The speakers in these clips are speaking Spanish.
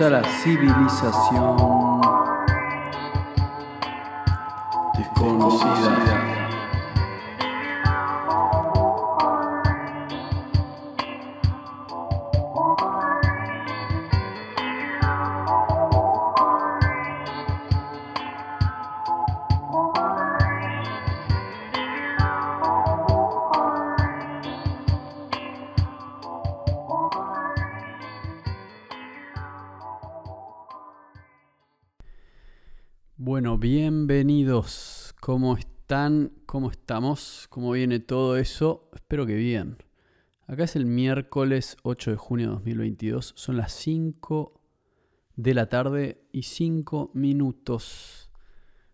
a la civilización Bueno, bienvenidos. ¿Cómo están? ¿Cómo estamos? ¿Cómo viene todo eso? Espero que bien. Acá es el miércoles 8 de junio de 2022. Son las 5 de la tarde y 5 minutos.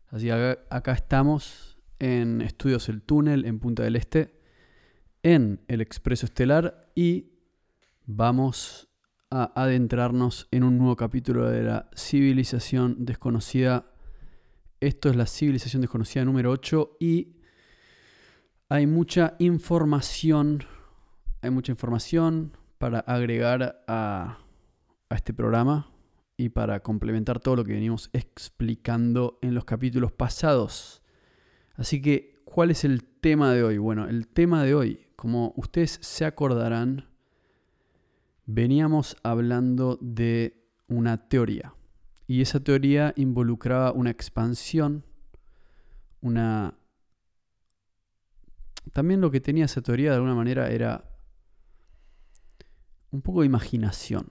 Así que acá, acá estamos en Estudios El Túnel en Punta del Este, en el Expreso Estelar y vamos a adentrarnos en un nuevo capítulo de la civilización desconocida esto es la civilización desconocida número 8 y hay mucha información, hay mucha información para agregar a, a este programa y para complementar todo lo que venimos explicando en los capítulos pasados. Así que, ¿cuál es el tema de hoy? Bueno, el tema de hoy, como ustedes se acordarán, veníamos hablando de una teoría. Y esa teoría involucraba una expansión, una... También lo que tenía esa teoría de alguna manera era un poco de imaginación.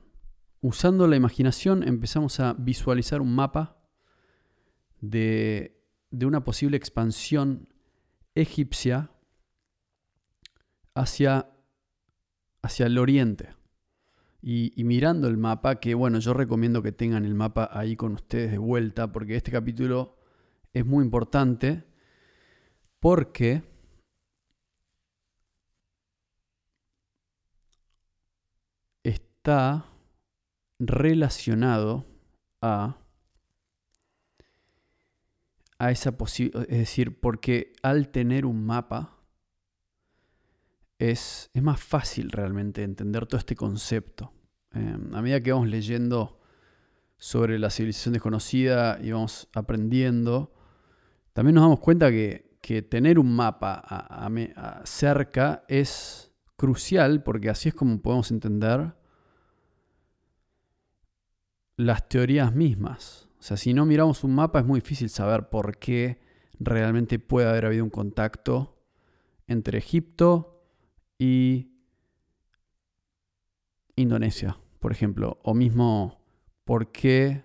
Usando la imaginación empezamos a visualizar un mapa de, de una posible expansión egipcia hacia, hacia el oriente. Y, mirando el mapa, que bueno, yo recomiendo que tengan el mapa ahí con ustedes de vuelta, porque este capítulo es muy importante, porque está relacionado a, a esa posibilidad, es decir, porque al tener un mapa, es, es, más fácil realmente entender todo este concepto. Eh, a medida que vamos leyendo sobre la civilización desconocida y vamos aprendiendo, también nos damos cuenta que, que tener un mapa a, a, a cerca es crucial porque así es como podemos entender las teorías mismas. O sea, si no miramos un mapa es muy difícil saber por qué realmente puede haber habido un contacto entre Egipto y Indonesia, por ejemplo, o mismo por qué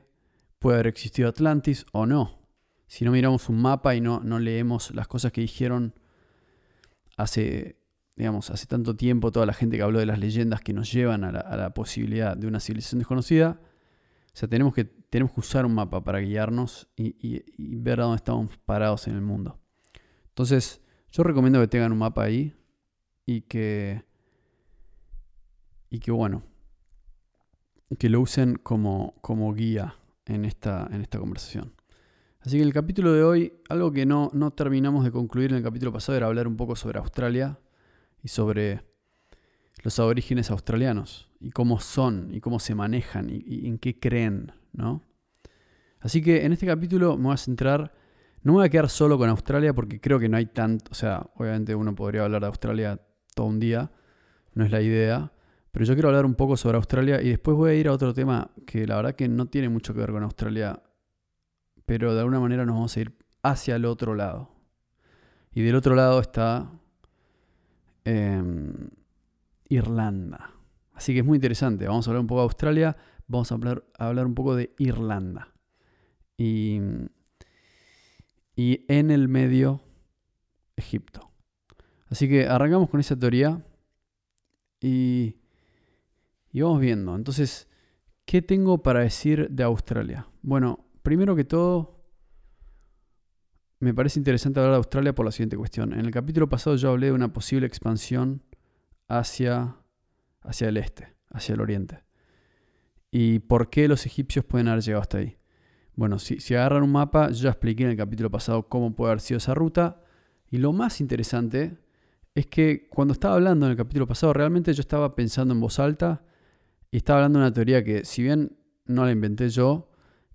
puede haber existido Atlantis o no. Si no miramos un mapa y no, no leemos las cosas que dijeron hace, digamos, hace tanto tiempo, toda la gente que habló de las leyendas que nos llevan a la, posibilidad de una civilización desconocida, o sea, tenemos que, tenemos que usar un mapa para guiarnos y, y, y ver a dónde estamos parados en el mundo. Entonces, yo recomiendo que tengan un mapa ahí, y que, y que bueno, que lo usen como, como guía en esta, en esta conversación. Así que el capítulo de hoy, algo que no, no terminamos de concluir en el capítulo pasado era hablar un poco sobre Australia y sobre los aborígenes australianos y cómo son y cómo se manejan y, y en qué creen, ¿no? Así que en este capítulo me voy a centrar no me voy a quedar solo con Australia porque creo que no hay tanto, o sea, obviamente uno podría hablar de Australia todo un día, no es la idea, pero yo quiero hablar un poco sobre Australia y después voy a ir a otro tema que la verdad que no tiene mucho que ver con Australia, pero de alguna manera nos vamos a ir hacia el otro lado. Y del otro lado está eh, Irlanda. Así que es muy interesante. Vamos a hablar un poco de Australia, vamos a hablar, a hablar un poco de Irlanda. Y, y en el medio, Egipto. Así que arrancamos con esa teoría y, y, vamos viendo. Entonces, ¿qué tengo para decir de Australia? Bueno, primero que todo, me parece interesante hablar de Australia por la siguiente cuestión. En el capítulo pasado yo hablé de una posible expansión hacia, hacia el este, hacia el oriente. ¿Y por qué los egipcios pueden haber llegado hasta ahí? Bueno, si, si agarran un mapa, yo ya expliqué en el capítulo pasado cómo puede haber sido esa ruta. Y lo más interesante es que cuando estaba hablando en el capítulo pasado, realmente yo estaba pensando en voz alta y estaba hablando de una teoría que, si bien no la inventé yo,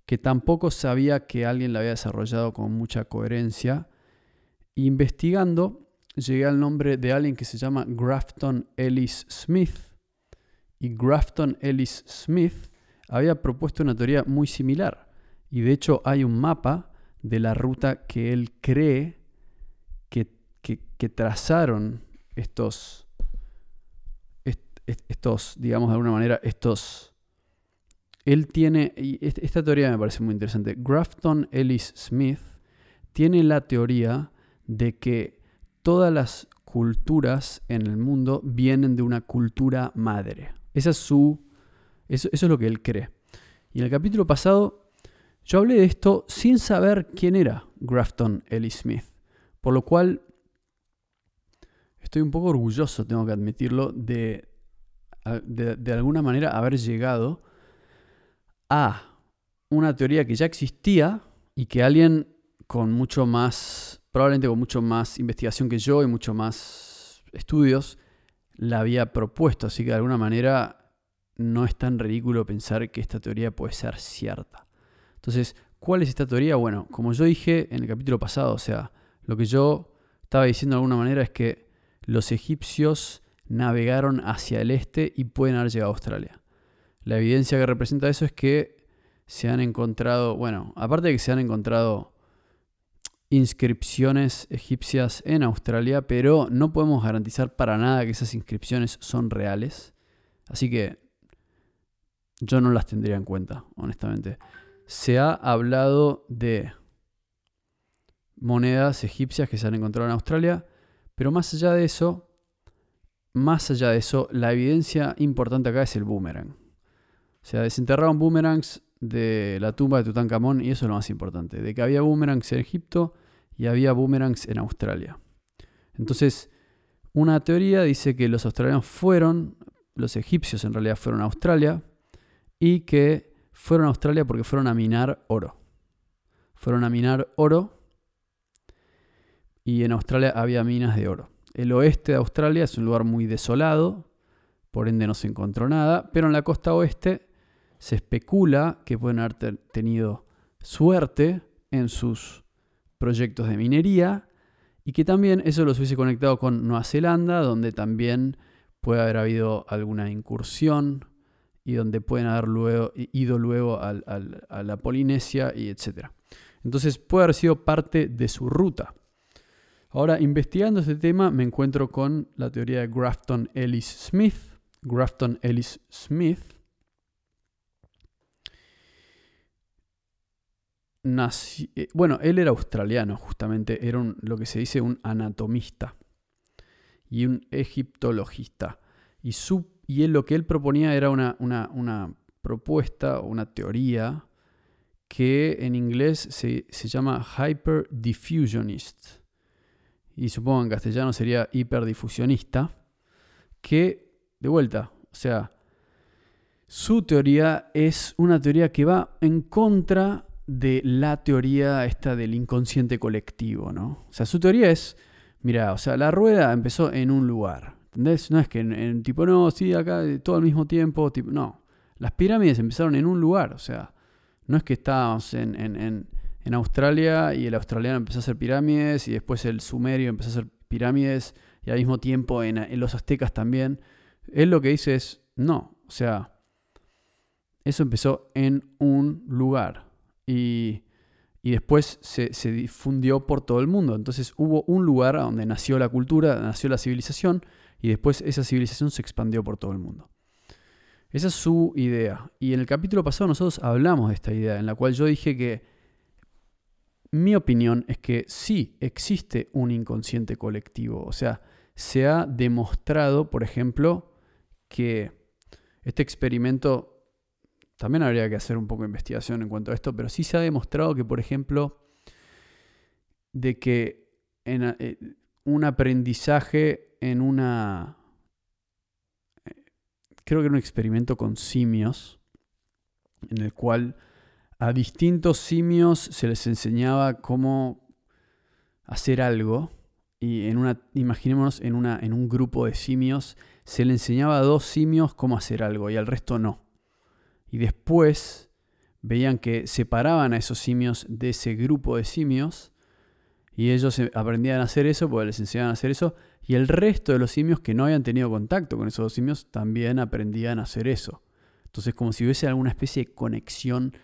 que tampoco sabía que alguien la había desarrollado con mucha coherencia. Investigando, llegué al nombre de alguien que se llama Grafton Ellis Smith. Y Grafton Ellis Smith había propuesto una teoría muy similar. Y de hecho hay un mapa de la ruta que él cree que, trazaron estos, estos, digamos de alguna manera, estos... Él tiene, esta teoría me parece muy interesante, Grafton Ellis Smith tiene la teoría de que todas las culturas en el mundo vienen de una cultura madre. Esa es su, eso es lo que él cree. Y en el capítulo pasado yo hablé de esto sin saber quién era Grafton Ellis Smith, por lo cual estoy un poco orgulloso, tengo que admitirlo, de, de, alguna manera haber llegado a una teoría que ya existía y que alguien con mucho más, probablemente con mucho más investigación que yo y mucho más estudios, la había propuesto. Así que de alguna manera no es tan ridículo pensar que esta teoría puede ser cierta. Entonces, ¿cuál es esta teoría? Bueno, como yo dije en el capítulo pasado, o sea, lo que yo estaba diciendo de alguna manera es que los egipcios navegaron hacia el este y pueden haber llegado a Australia. La evidencia que representa eso es que se han encontrado, bueno, aparte de que se han encontrado inscripciones egipcias en Australia, pero no podemos garantizar para nada que esas inscripciones son reales. Así que yo no las tendría en cuenta, honestamente. Se ha hablado de monedas egipcias que se han encontrado en Australia, pero más allá de eso, más allá de eso, la evidencia importante acá es el boomerang. O sea, desenterraron boomerangs de la tumba de Tutankamón y eso es lo más importante, de que había boomerangs en Egipto y había boomerangs en Australia. Entonces, una teoría dice que los australianos fueron, los egipcios en realidad fueron a Australia y que fueron a Australia porque fueron a minar oro. Fueron a minar oro y en Australia había minas de oro. El oeste de Australia es un lugar muy desolado, por ende no se encontró nada, pero en la costa oeste se especula que pueden haber tenido suerte en sus proyectos de minería y que también eso los hubiese conectado con Nueva Zelanda, donde también puede haber habido alguna incursión y donde pueden haber luego, ido luego a la Polinesia y etc. Entonces puede haber sido parte de su ruta. Ahora, investigando este tema, me encuentro con la teoría de Grafton Ellis Smith. Grafton Ellis Smith eh, bueno, él era australiano, justamente, era lo que se dice un anatomista y un egiptologista. Y, y él, lo que él proponía era una, una, propuesta, una teoría que en inglés se, se llama hyperdiffusionist y supongo en castellano sería hiperdifusionista, que, de vuelta, o sea, su teoría es una teoría que va en contra de la teoría esta del inconsciente colectivo, ¿no? O sea, su teoría es, mira, o sea, la rueda empezó en un lugar, ¿entendés? No es que en, tipo, no, sí, acá todo al mismo tiempo, tipo, no. Las pirámides empezaron en un lugar, o sea, no es que estábamos en Australia y el australiano empezó a hacer pirámides y después el sumerio empezó a hacer pirámides y al mismo tiempo en, los aztecas también. Él lo que dice es, no, o sea, eso empezó en un lugar y, después se, se, difundió por todo el mundo. Entonces hubo un lugar donde nació la cultura, nació la civilización y después esa civilización se expandió por todo el mundo. Esa es su idea. Y en el capítulo pasado nosotros hablamos de esta idea, en la cual yo dije que mi opinión es que sí existe un inconsciente colectivo. O sea, se ha demostrado, por ejemplo, que este experimento, también habría que hacer un poco de investigación en cuanto a esto, pero sí se ha demostrado que, por ejemplo, de que en eh, un aprendizaje en una... Eh, creo que era un experimento con simios, en el cual a distintos simios se les enseñaba cómo hacer algo y en una, imaginémonos en, una, en un grupo de simios, se le enseñaba a dos simios cómo hacer algo y al resto no. Y después veían que separaban a esos simios de ese grupo de simios y ellos aprendían a hacer eso porque les enseñaban a hacer eso y el resto de los simios que no habían tenido contacto con esos dos simios también aprendían a hacer eso. Entonces como si hubiese alguna especie de conexión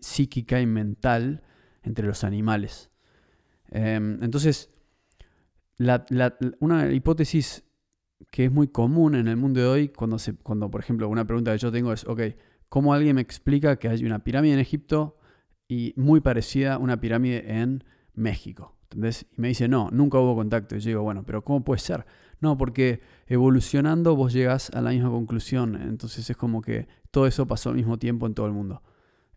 psíquica y mental entre los animales. Em, entonces, una hipótesis que es muy común en el mundo de hoy, cuando, se, cuando por ejemplo una pregunta que yo tengo es, ok, ¿cómo alguien me explica que hay una pirámide en Egipto y muy parecida a una pirámide en México? Y me dice, no, nunca hubo contacto. Y yo digo, bueno, pero ¿cómo puede ser? No, porque evolucionando vos llegas a la misma conclusión. Entonces es como que todo eso pasó al mismo tiempo en todo el mundo.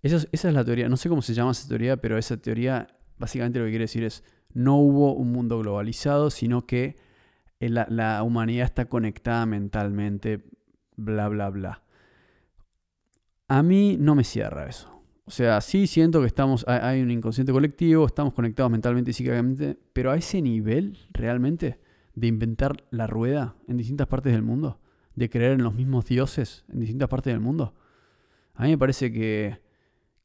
Esa es, la teoría. No sé cómo se llama esa teoría, pero esa teoría básicamente lo que quiere decir es, no hubo un mundo globalizado, sino que eh, la, humanidad está conectada mentalmente, bla, bla, bla. A mí no me cierra eso. O sea, sí siento que estamos, hay un inconsciente colectivo, estamos conectados mentalmente y psíquicamente, pero a ese nivel realmente de inventar la rueda en distintas partes del mundo, de creer en los mismos dioses en distintas partes del mundo, a mí me parece que,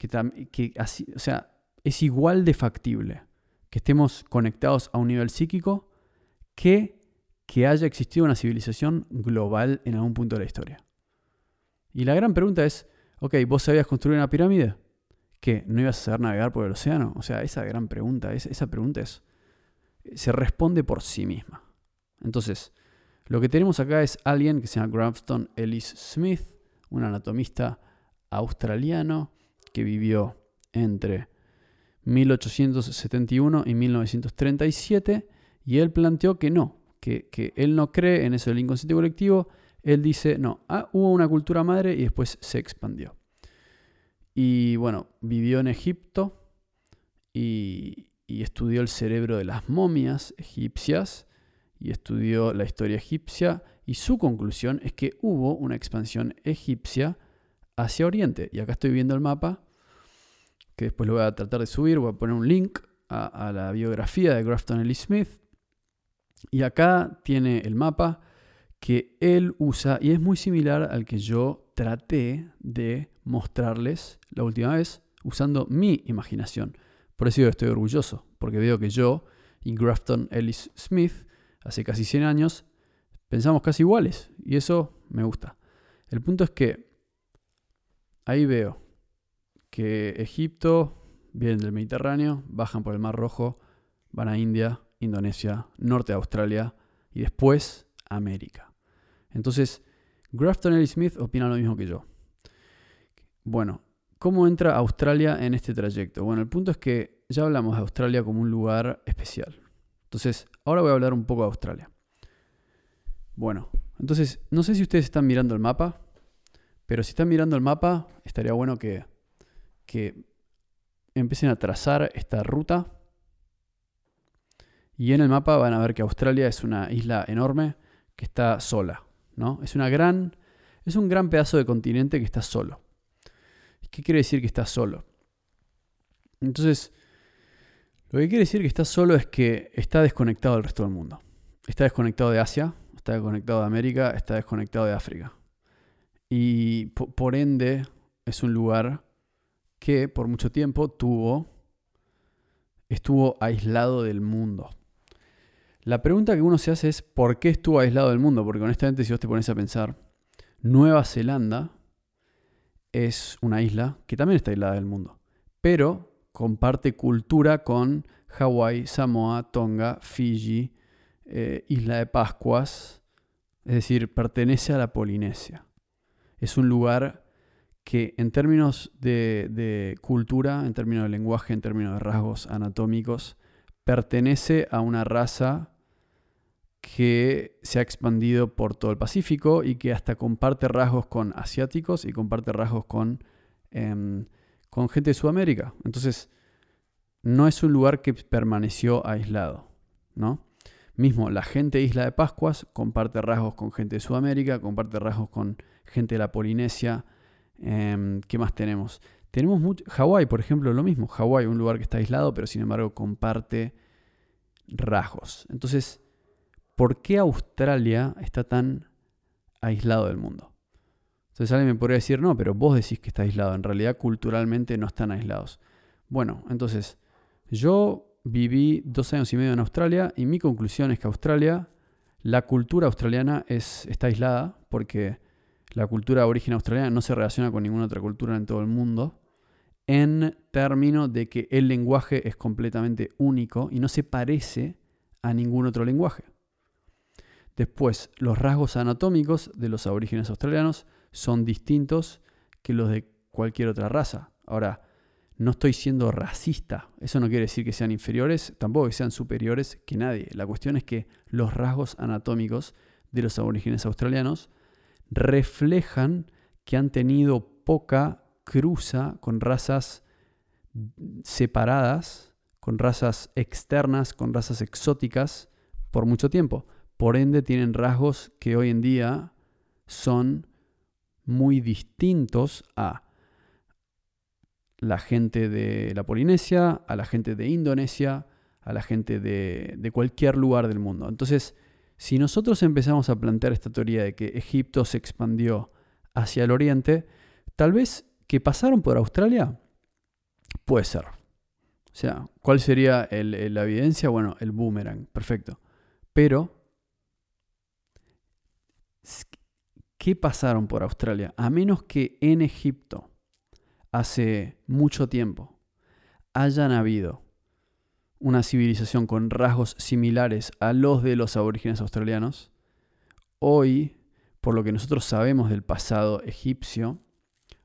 que así, o sea, es igual de factible que estemos conectados a un nivel psíquico que que haya existido una civilización global en algún punto de la historia. Y la gran pregunta es, ok, ¿vos sabías construir una pirámide? ¿Qué? ¿No ibas a saber navegar por el océano? O sea, esa gran pregunta, esa pregunta se responde por sí misma. Entonces, lo que tenemos acá es alguien que se llama Grafton Ellis Smith, un anatomista australiano que vivió entre 1871 y 1937 y él planteó que no, que, él no cree en eso del inconsciente colectivo, él dice, no, ah, hubo una cultura madre y después se expandió. Y bueno, vivió en Egipto y, estudió el cerebro de las momias egipcias y estudió la historia egipcia y su conclusión es que hubo una expansión egipcia hacia Oriente. Y acá estoy viendo el mapa, que después lo voy a tratar de subir, voy a poner un link a, la biografía de Grafton Ellis Smith, y acá tiene el mapa que él usa y es muy similar al que yo traté de mostrarles la última vez usando mi imaginación. Por eso yo estoy orgulloso, porque veo que yo y Grafton Ellis Smith, hace casi 100 años, pensamos casi iguales y eso me gusta. El punto es que ahí veo que Egipto vienen del Mediterráneo, bajan por el Mar Rojo, van a India, Indonesia, norte de Australia y después América. Entonces, Grafton Ellis Smith opina lo mismo que yo. Bueno, ¿cómo entra Australia en este trayecto? Bueno, el punto es que ya hablamos de Australia como un lugar especial. Entonces, ahora voy a hablar un poco de Australia. Bueno, entonces, no sé si ustedes están mirando el mapa, pero si están mirando el mapa, estaría bueno que, que empiecen a trazar esta ruta y en el mapa van a ver que Australia es una isla enorme que está sola, ¿no? Es una gran es un gran pedazo de continente que está solo. ¿Qué quiere decir que está solo? Entonces, lo que quiere decir que está solo es que está desconectado del resto del mundo. Está desconectado de Asia, está desconectado de América, está desconectado de África. Y por ende es un lugar que por mucho tiempo tuvo, estuvo aislado del mundo. La pregunta que uno se hace es ¿por qué estuvo aislado del mundo? Porque honestamente si vos te pones a pensar, Nueva Zelanda es una isla que también está aislada del mundo, pero comparte cultura con Hawái, Samoa, Tonga, Fiji, eh, Isla de Pascuas, es decir, pertenece a la Polinesia. Es un lugar que en términos de, cultura, en términos de lenguaje, en términos de rasgos anatómicos, pertenece a una raza que se ha expandido por todo el Pacífico y que hasta comparte rasgos con asiáticos y comparte rasgos con, em, con gente de Sudamérica. Entonces, no es un lugar que permaneció aislado, ¿no? Mismo, la gente de Isla de Pascuas comparte rasgos con gente de Sudamérica, comparte rasgos con gente de la Polinesia. Em, ¿Qué más tenemos? Tenemos Hawái, por ejemplo, lo mismo. Hawái, un lugar que está aislado, pero sin embargo comparte rasgos. Entonces, ¿por qué Australia está tan aislado del mundo? Entonces alguien me podría decir, no, pero vos decís que está aislado. En realidad, culturalmente no están aislados. Bueno, entonces, yo viví dos años y medio en Australia y mi conclusión es que Australia, la cultura australiana es, está aislada porque la cultura origen australiana no se relaciona con ninguna otra cultura en todo el mundo en términos de que el lenguaje es completamente único y no se parece a ningún otro lenguaje. Después, los rasgos anatómicos de los aborígenes australianos son distintos que los de cualquier otra raza. Ahora, no estoy siendo racista. Eso no quiere decir que sean inferiores, tampoco que sean superiores que nadie. La cuestión es que los rasgos anatómicos de los aborígenes australianos reflejan que han tenido poca cruza con razas separadas, con razas externas, con razas exóticas por mucho tiempo. Por ende, tienen rasgos que hoy en día son muy distintos a la gente de la Polinesia, a la gente de Indonesia, a la gente de, de, cualquier lugar del mundo. Entonces, si nosotros empezamos a plantear esta teoría de que Egipto se expandió hacia el oriente, tal vez que pasaron por Australia, puede ser. O sea, ¿cuál sería la evidencia? Bueno, el boomerang, perfecto. Pero, ¿qué pasaron por Australia? A menos que en Egipto hace mucho tiempo hayan habido una civilización con rasgos similares a los de los aborígenes australianos, hoy, por lo que nosotros sabemos del pasado egipcio,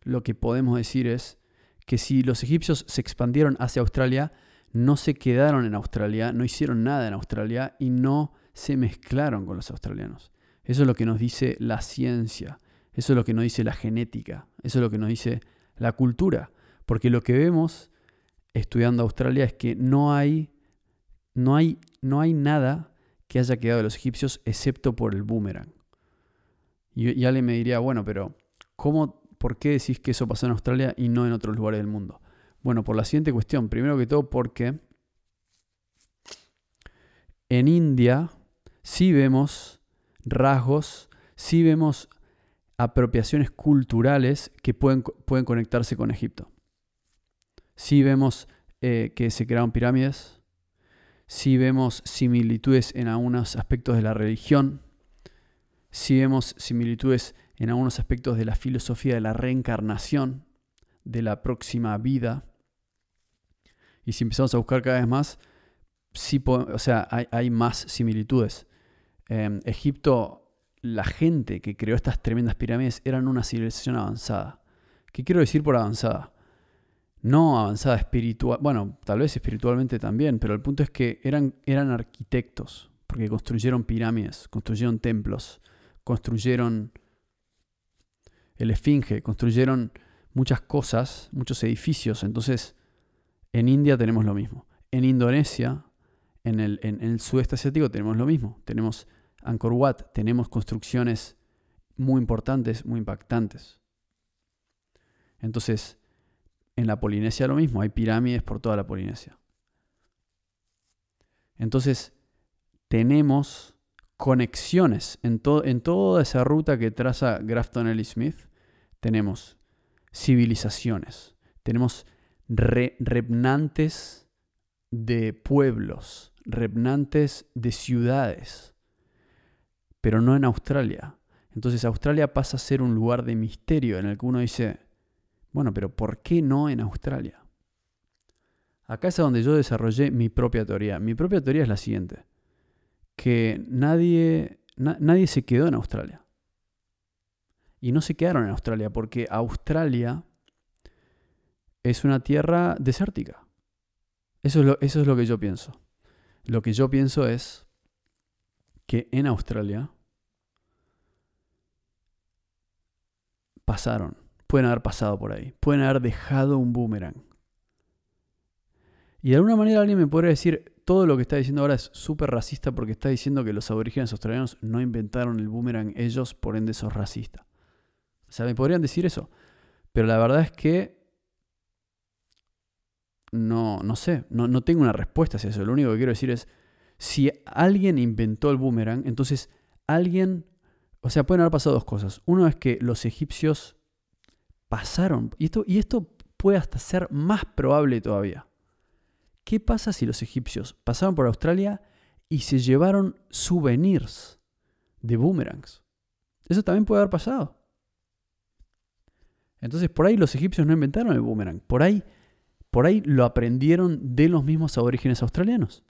lo que podemos decir es que si los egipcios se expandieron hacia Australia, no se quedaron en Australia, no hicieron nada en Australia y no se mezclaron con los australianos. Eso es lo que nos dice la ciencia, eso es lo que nos dice la genética, eso es lo que nos dice la cultura, porque lo que vemos estudiando Australia es que no hay, no hay, no hay nada que haya quedado de los egipcios excepto por el boomerang. Y, alguien me diría, bueno, pero ¿cómo, ¿por qué decís que eso pasó en Australia y no en otros lugares del mundo? Bueno, por la siguiente cuestión. Primero que todo porque en India sí vemos rasgos, sí vemos apropiaciones culturales que pueden, pueden conectarse con Egipto. Sí vemos eh, que se crearon pirámides, sí vemos similitudes en algunos aspectos de la religión, sí vemos similitudes en algunos aspectos de la filosofía de la reencarnación, de la próxima vida. Y si empezamos a buscar cada vez más, sí, o sea, hay, más similitudes. Em, Egipto la gente que creó estas tremendas pirámides eran una civilización avanzada. ¿Qué quiero decir por avanzada? No avanzada espiritual, bueno, tal vez espiritualmente también, pero el punto es que eran, eran arquitectos, porque construyeron pirámides, construyeron templos, construyeron el Esfinge, construyeron muchas cosas, muchos edificios. Entonces, en India tenemos lo mismo. En Indonesia, en el, en el sudeste asiático, tenemos lo mismo. Tenemos Angkor Wat tenemos construcciones muy importantes, muy impactantes. Entonces, en la Polinesia lo mismo, hay pirámides por toda la Polinesia. Entonces, tenemos conexiones en, en toda esa ruta que traza Grafton Ellis Smith. Tenemos civilizaciones, tenemos repnantes de pueblos, repnantes de ciudades, pero no en Australia. Entonces Australia pasa a ser un lugar de misterio en el que uno dice, bueno, pero ¿por qué no en Australia? Acá es donde yo desarrollé mi propia teoría. Mi propia teoría es la siguiente, que nadie, nadie se quedó en Australia. Y no se quedaron en Australia porque Australia es una tierra desértica. Eso es lo, eso es lo que yo pienso. Lo que yo pienso es que en Australia pasaron, pueden haber pasado por ahí, pueden haber dejado un boomerang. Y de alguna manera alguien me podría decir, todo lo que está diciendo ahora es súper racista porque está diciendo que los aborígenes australianos no inventaron el boomerang ellos, por ende sos racista. O sea, me podrían decir eso. Pero la verdad es que no, no sé, no, no tengo una respuesta hacia eso. Lo único que quiero decir es, Si alguien inventó el boomerang, entonces alguien, o sea, pueden haber pasado dos cosas. Uno es que los egipcios pasaron, y esto, y esto puede hasta ser más probable todavía. ¿Qué pasa si los egipcios pasaron por Australia y se llevaron souvenirs de boomerangs? Eso también puede haber pasado. Entonces, por ahí los egipcios no inventaron el boomerang. Por ahí, por ahí lo aprendieron de los mismos aborígenes australianos.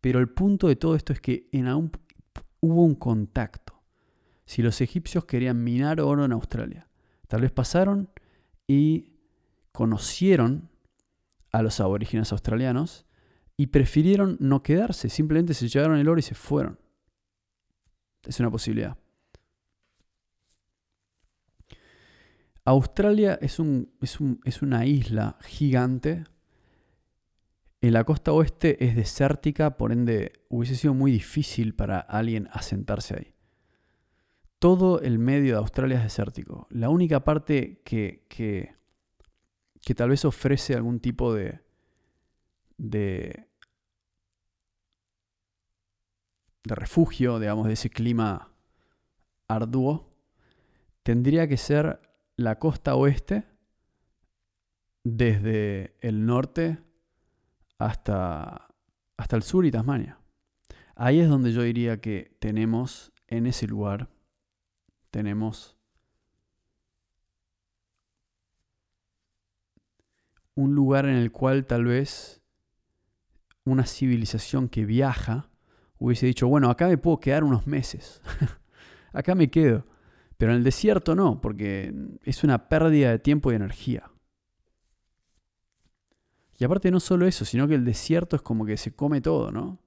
Pero el punto de todo esto es que en aún hubo un contacto. Si los egipcios querían minar oro en Australia, tal vez pasaron y conocieron a los aborígenes australianos y prefirieron no quedarse, simplemente se llevaron el oro y se fueron. Es una posibilidad. Australia es, un, es, una isla gigante. En la costa oeste es desértica, por ende hubiese sido muy difícil para alguien asentarse ahí. Todo el medio de Australia es desértico. La única parte que, que, tal vez ofrece algún tipo de, de, de refugio, digamos, de ese clima arduo, tendría que ser la costa oeste desde el norte hasta, hasta el sur y Tasmania. Ahí es donde yo diría que tenemos, en ese lugar, tenemos un lugar en el cual tal vez una civilización que viaja hubiese dicho, bueno, acá me puedo quedar unos meses, acá me quedo. Pero en el desierto no, porque es una pérdida de tiempo y energía. Y aparte no solo eso, sino que el desierto es como que se come todo, ¿no?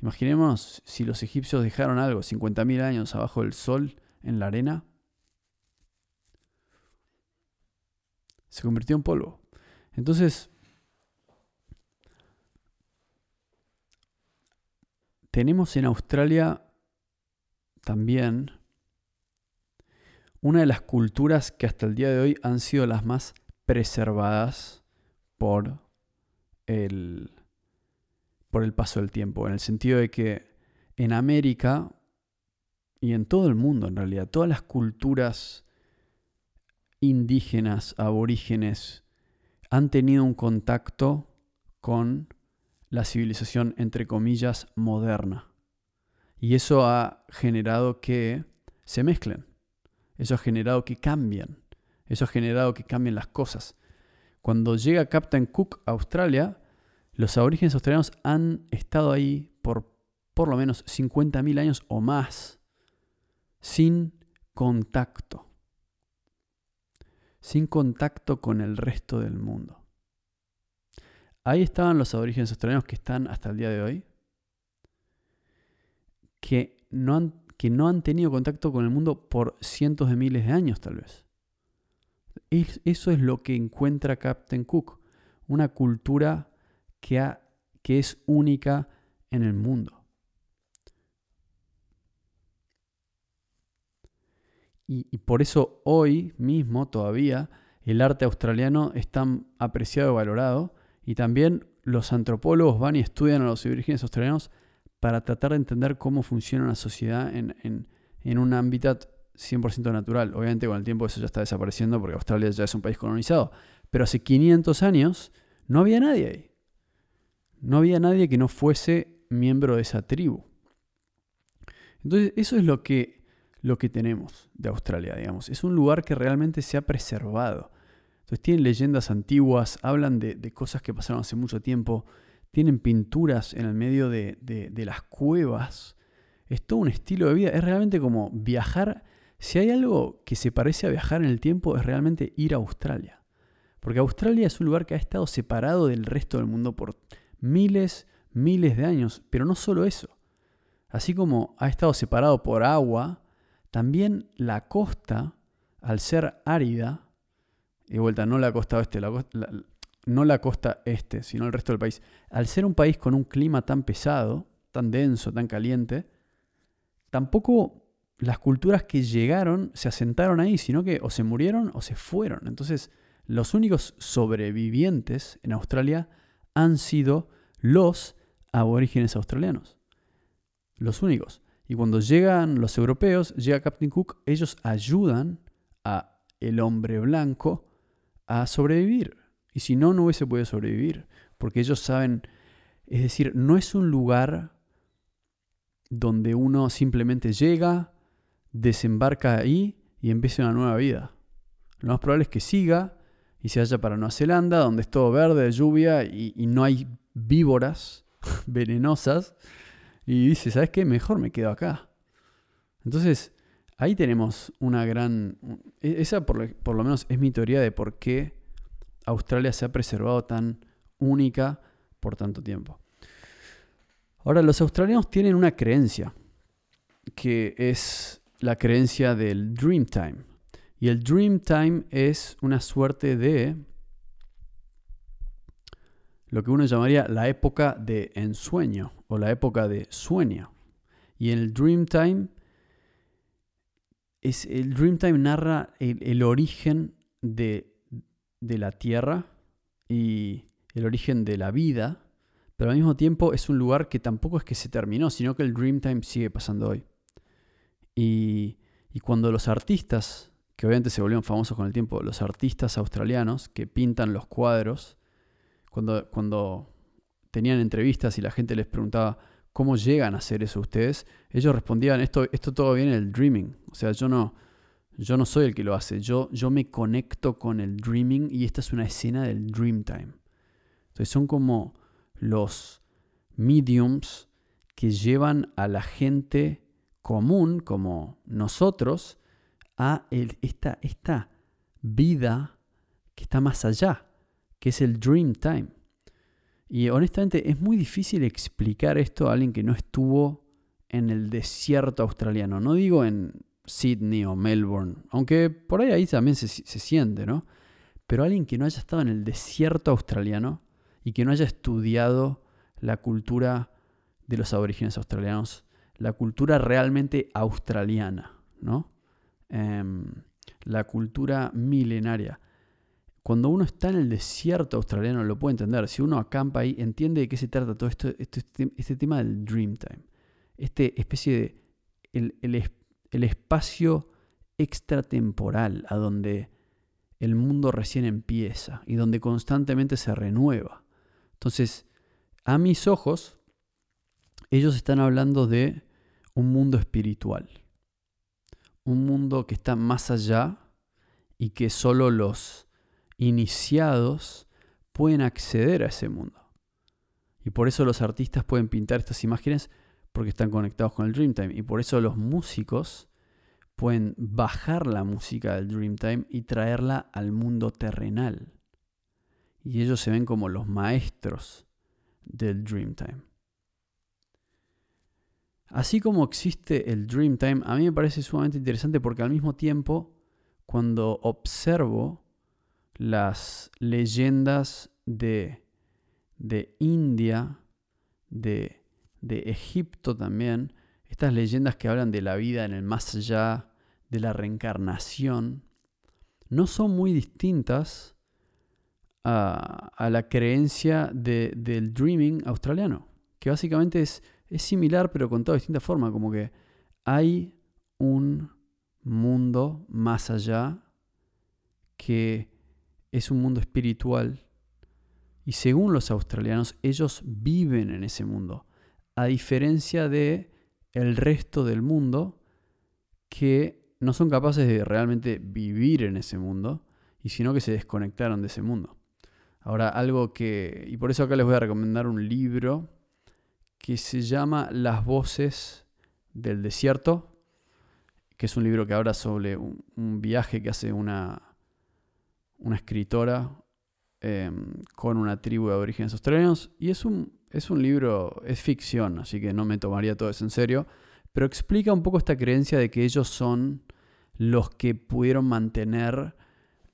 Imaginemos si los egipcios dejaron algo 50.000 años abajo del sol, en la arena. Se convirtió en polvo. Entonces, tenemos en Australia también una de las culturas que hasta el día de hoy han sido las más preservadas por el, por el paso del tiempo, en el sentido de que en América y en todo el mundo en realidad, todas las culturas indígenas, aborígenes, han tenido un contacto con la civilización, entre comillas, moderna. Y eso ha generado que se mezclen. Eso ha generado que cambien. Eso ha generado que cambien las cosas. Cuando llega Captain Cook a Australia, los aborígenes australianos han estado ahí por por lo menos 50.000 años o más sin contacto. Sin contacto con el resto del mundo. Ahí estaban los aborígenes australianos que están hasta el día de hoy, que no han que no han tenido contacto con el mundo por cientos de miles de años tal vez. eso es lo que encuentra Captain Cook, una cultura que, que es única en el mundo. Y, por eso hoy mismo todavía el arte australiano es tan apreciado y valorado. Y también los antropólogos van y estudian a los aborígenes australianos para tratar de entender cómo funciona una sociedad en, un ámbito 100% natural. Obviamente con el tiempo eso ya está desapareciendo porque Australia ya es un país colonizado. Pero hace 500 años no había nadie ahí. No había nadie que no fuese miembro de esa tribu. Entonces eso es lo que, lo que tenemos de Australia, digamos. Es un lugar que realmente se ha preservado. Entonces tienen leyendas antiguas, hablan de, de cosas que pasaron hace mucho tiempo tienen pinturas en el medio de, las cuevas. Es todo un estilo de vida. Es realmente como viajar. Si hay algo que se parece a viajar en el tiempo, es realmente ir a Australia. Porque Australia es un lugar que ha estado separado del resto del mundo por miles, miles de años. Pero no solo eso. Así como ha estado separado por agua, también la costa, al ser árida, de vuelta, no la costa oeste, la, no la costa este, sino el resto del país, al ser un país con un clima tan pesado, tan denso, tan caliente, tampoco las culturas que llegaron se asentaron ahí, sino que o se murieron o se fueron. Entonces, los únicos sobrevivientes en Australia han sido los aborígenes australianos. Los únicos. Y cuando llegan los europeos, llega Captain Cook, ellos ayudan a el hombre blanco a sobrevivir. Y si no, no hubiese podido sobrevivir. Porque ellos saben, es decir, no es un lugar donde uno simplemente llega, desembarca ahí y empieza una nueva vida. Lo más probable es que siga y se vaya para Nueva Zelanda, donde es todo verde, lluvia y, y no hay víboras venenosas. Y dice, ¿sabes qué? Mejor me quedo acá. Entonces, ahí tenemos una gran... E, esa por, por lo menos es mi teoría de por qué Australia se ha preservado tan única por tanto tiempo. Ahora, los australianos tienen una creencia, que es la creencia del Dreamtime. Y el Dreamtime es una suerte de lo que uno llamaría la época de ensueño o la época de sueño. Y el Dreamtime, es, el Dreamtime narra el, origen de, de la Tierra y el origen de la vida, pero al mismo tiempo es un lugar que tampoco es que se terminó, sino que el Dreamtime sigue pasando hoy. Y, y cuando los artistas, que obviamente se volvieron famosos con el tiempo, los artistas australianos que pintan los cuadros, cuando, cuando tenían entrevistas y la gente les preguntaba cómo llegan a hacer eso ustedes, ellos respondían, esto, esto todo viene del dreaming. O sea, yo no, yo no soy el que lo hace, yo, yo me conecto con el dreaming y esta es una escena del Dreamtime. Entonces son como los mediums que llevan a la gente común, como nosotros, a esta, esta vida que está más allá, que es el dream time. Y honestamente es muy difícil explicar esto a alguien que no estuvo en el desierto australiano. No digo en Sydney o Melbourne, aunque por ahí ahí también se, se siente, ¿no? Pero alguien que no haya estado en el desierto australiano y que no haya estudiado la cultura de los aborígenes australianos, la cultura realmente australiana, ¿no? Em, la cultura milenaria. Cuando uno está en el desierto australiano lo puede entender. Si uno acampa ahí, entiende de qué se trata todo esto, este, este tema del Dreamtime. Este especie de el, espacio extratemporal a donde el mundo recién empieza y donde constantemente se renueva. Entonces, a mis ojos, ellos están hablando de un mundo espiritual, un mundo que está más allá y que solo los iniciados pueden acceder a ese mundo. Y por eso los artistas pueden pintar estas imágenes porque están conectados con el Dreamtime. Y por eso los músicos pueden bajar la música del Dreamtime y traerla al mundo terrenal y ellos se ven como los maestros del Dreamtime. Así como existe el Dreamtime, a mí me parece sumamente interesante porque al mismo tiempo, cuando observo las leyendas de, de India, de, de Egipto también, estas leyendas que hablan de la vida en el más allá, de la reencarnación, no son muy distintas a, la creencia del dreaming australiano, que básicamente es, es similar pero contado de distinta forma, como que hay un mundo más allá que es un mundo espiritual y según los australianos ellos viven en ese mundo, a diferencia de el resto del mundo que no son capaces de realmente vivir en ese mundo y sino que se desconectaron de ese mundo. Ahora, algo que, y por eso acá les voy a recomendar un libro que se llama Las voces del desierto, que es un libro que habla sobre un, viaje que hace una, una escritora em, con una tribu de orígenes australianos. Y es un, es un libro, es ficción, así que no me tomaría todo eso en serio, pero explica un poco esta creencia de que ellos son los que pudieron mantener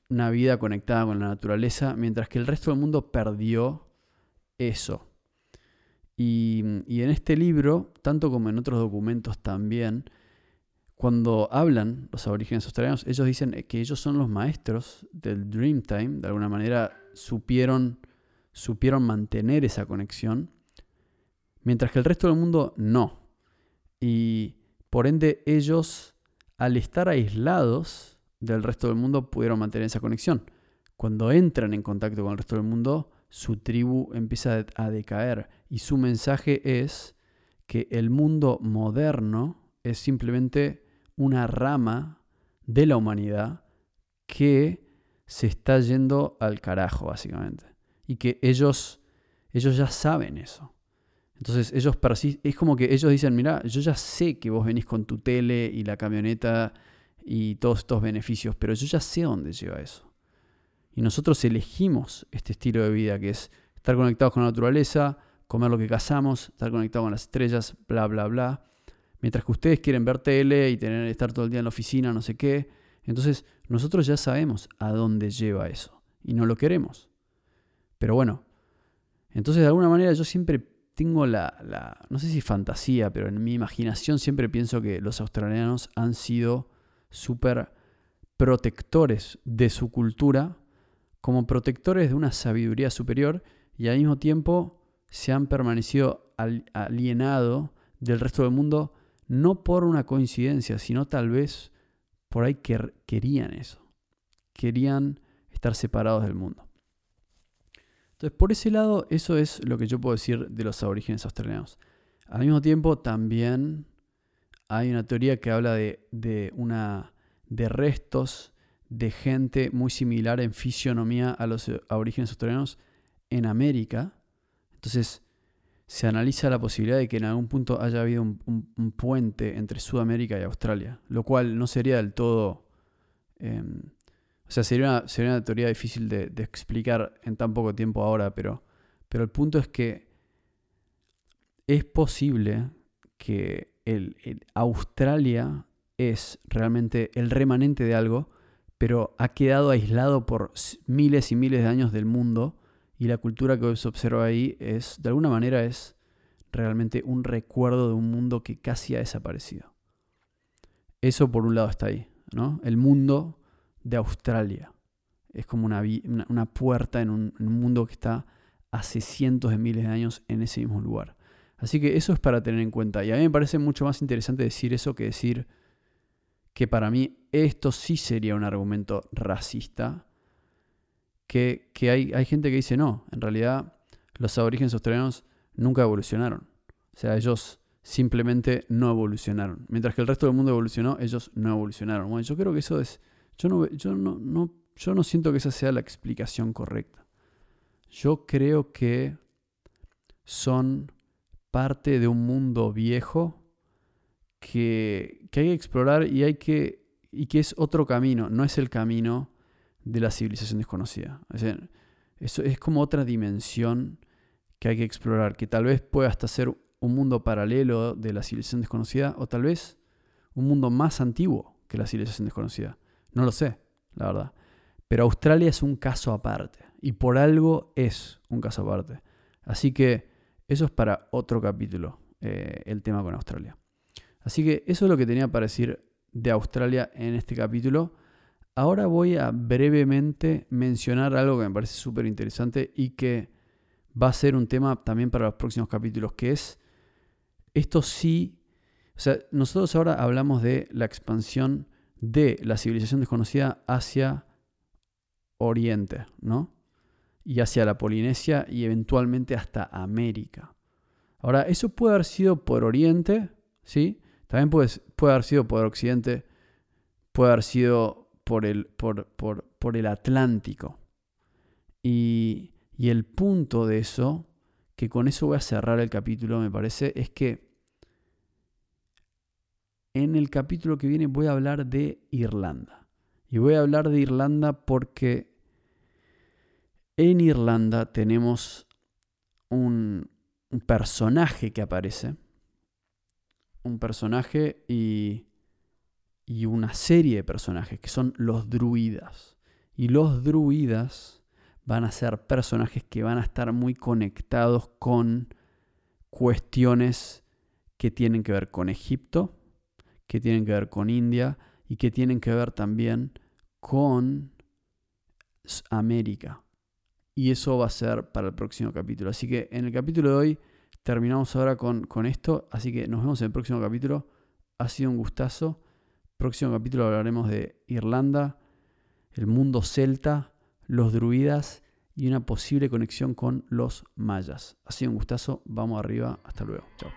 una vida conectada con la naturaleza, mientras que el resto del mundo perdió eso. Y, en este libro, tanto como en otros documentos también, cuando hablan los aborígenes australianos, ellos dicen que ellos son los maestros del Dreamtime, de alguna manera supieron, supieron mantener esa conexión, mientras que el resto del mundo no. Y por ende ellos, al estar aislados del resto del mundo, pudieron mantener esa conexión. Cuando entran en contacto con el resto del mundo, su tribu empieza a decaer y su mensaje es que el mundo moderno es simplemente una rama de la humanidad que se está yendo al carajo, básicamente. Y que ellos, ellos ya saben eso. Entonces ellos es como que ellos dicen, mira, yo ya sé que vos venís con tu tele y la camioneta y todos estos beneficios, pero yo ya sé dónde lleva eso. Y nosotros elegimos este estilo de vida que es estar conectados con la naturaleza, comer lo que cazamos, estar conectados con las estrellas, bla, bla, bla. Mientras que ustedes quieren ver tele y tener, estar todo el día en la oficina, no sé qué. Entonces nosotros ya sabemos a dónde lleva eso y no lo queremos. Pero bueno, entonces de alguna manera yo siempre tengo la, no sé si fantasía, pero en mi imaginación siempre pienso que los australianos han sido súper protectores de su cultura, como protectores de una sabiduría superior y al mismo tiempo se han permanecido alienados del resto del mundo, no por una coincidencia, sino tal vez por ahí que querían eso. Querían estar separados del mundo. Entonces, por ese lado, eso es lo que yo puedo decir de los aborígenes australianos. Al mismo tiempo, también hay una teoría que habla de, una, de restos de gente muy similar en fisionomía a los aborígenes australianos en América. Entonces, se analiza la posibilidad de que en algún punto haya habido un, puente entre Sudamérica y Australia, lo cual no sería del todo em, o sea, sería una, sería una teoría difícil de, explicar en tan poco tiempo ahora, pero, pero el punto es que es posible que el, Australia es realmente el remanente de algo, pero ha quedado aislado por miles y miles de años del mundo y la cultura que se observa ahí es, de alguna manera, es realmente un recuerdo de un mundo que casi ha desaparecido. Eso por un lado está ahí, ¿no? El mundo de Australia. Es como una, una puerta en un, mundo que está hace cientos de miles de años en ese mismo lugar. Así que eso es para tener en cuenta. Y a mí me parece mucho más interesante decir eso que decir que para mí esto sí sería un argumento racista. Que, que hay, hay, gente que dice no, en realidad los aborígenes australianos nunca evolucionaron. O sea, ellos simplemente no evolucionaron. Mientras que el resto del mundo evolucionó, ellos no evolucionaron. Bueno, yo creo que eso es yo no, yo no, yo no siento que esa sea la explicación correcta. Yo creo que son parte de un mundo viejo que, hay que explorar y, hay que, y que es otro camino, no es el camino de la civilización desconocida. eso es como otra dimensión que hay que explorar, que tal vez pueda hasta ser un mundo paralelo de la civilización desconocida o tal vez un mundo más antiguo que la civilización desconocida. No lo sé, la verdad. Pero Australia es un caso aparte. Y por algo es un caso aparte. Así que eso es para otro capítulo, eh, el tema con Australia. Así que eso es lo que tenía para decir de Australia en este capítulo. Ahora voy a brevemente mencionar algo que me parece súper interesante y que va a ser un tema también para los próximos capítulos, que es, esto sí, o sea, nosotros ahora hablamos de la expansión de la civilización desconocida hacia Oriente, ¿no? Y hacia la Polinesia y eventualmente hasta América. Ahora, eso puede haber sido por Oriente, ¿sí? También puede, puede haber sido por Occidente, puede haber sido por el, por, por, el Atlántico. Y, y el punto de eso, que con eso voy a cerrar el capítulo, me parece, es que en el capítulo que viene voy a hablar de Irlanda. Y voy a hablar de Irlanda porque en Irlanda tenemos un, personaje que aparece. Un personaje y, y una serie de personajes que son los druidas. Y los druidas van a ser personajes que van a estar muy conectados con cuestiones que tienen que ver con Egipto, que tienen que ver con India y que tienen que ver también con América. Y eso va a ser para el próximo capítulo. Así que en el capítulo de hoy terminamos ahora con, con esto. Así que nos vemos en el próximo capítulo. Ha sido un gustazo. Próximo capítulo hablaremos de Irlanda, el mundo celta, los druidas y una posible conexión con los mayas. Ha sido un gustazo. Vamos arriba. Hasta luego. Chao.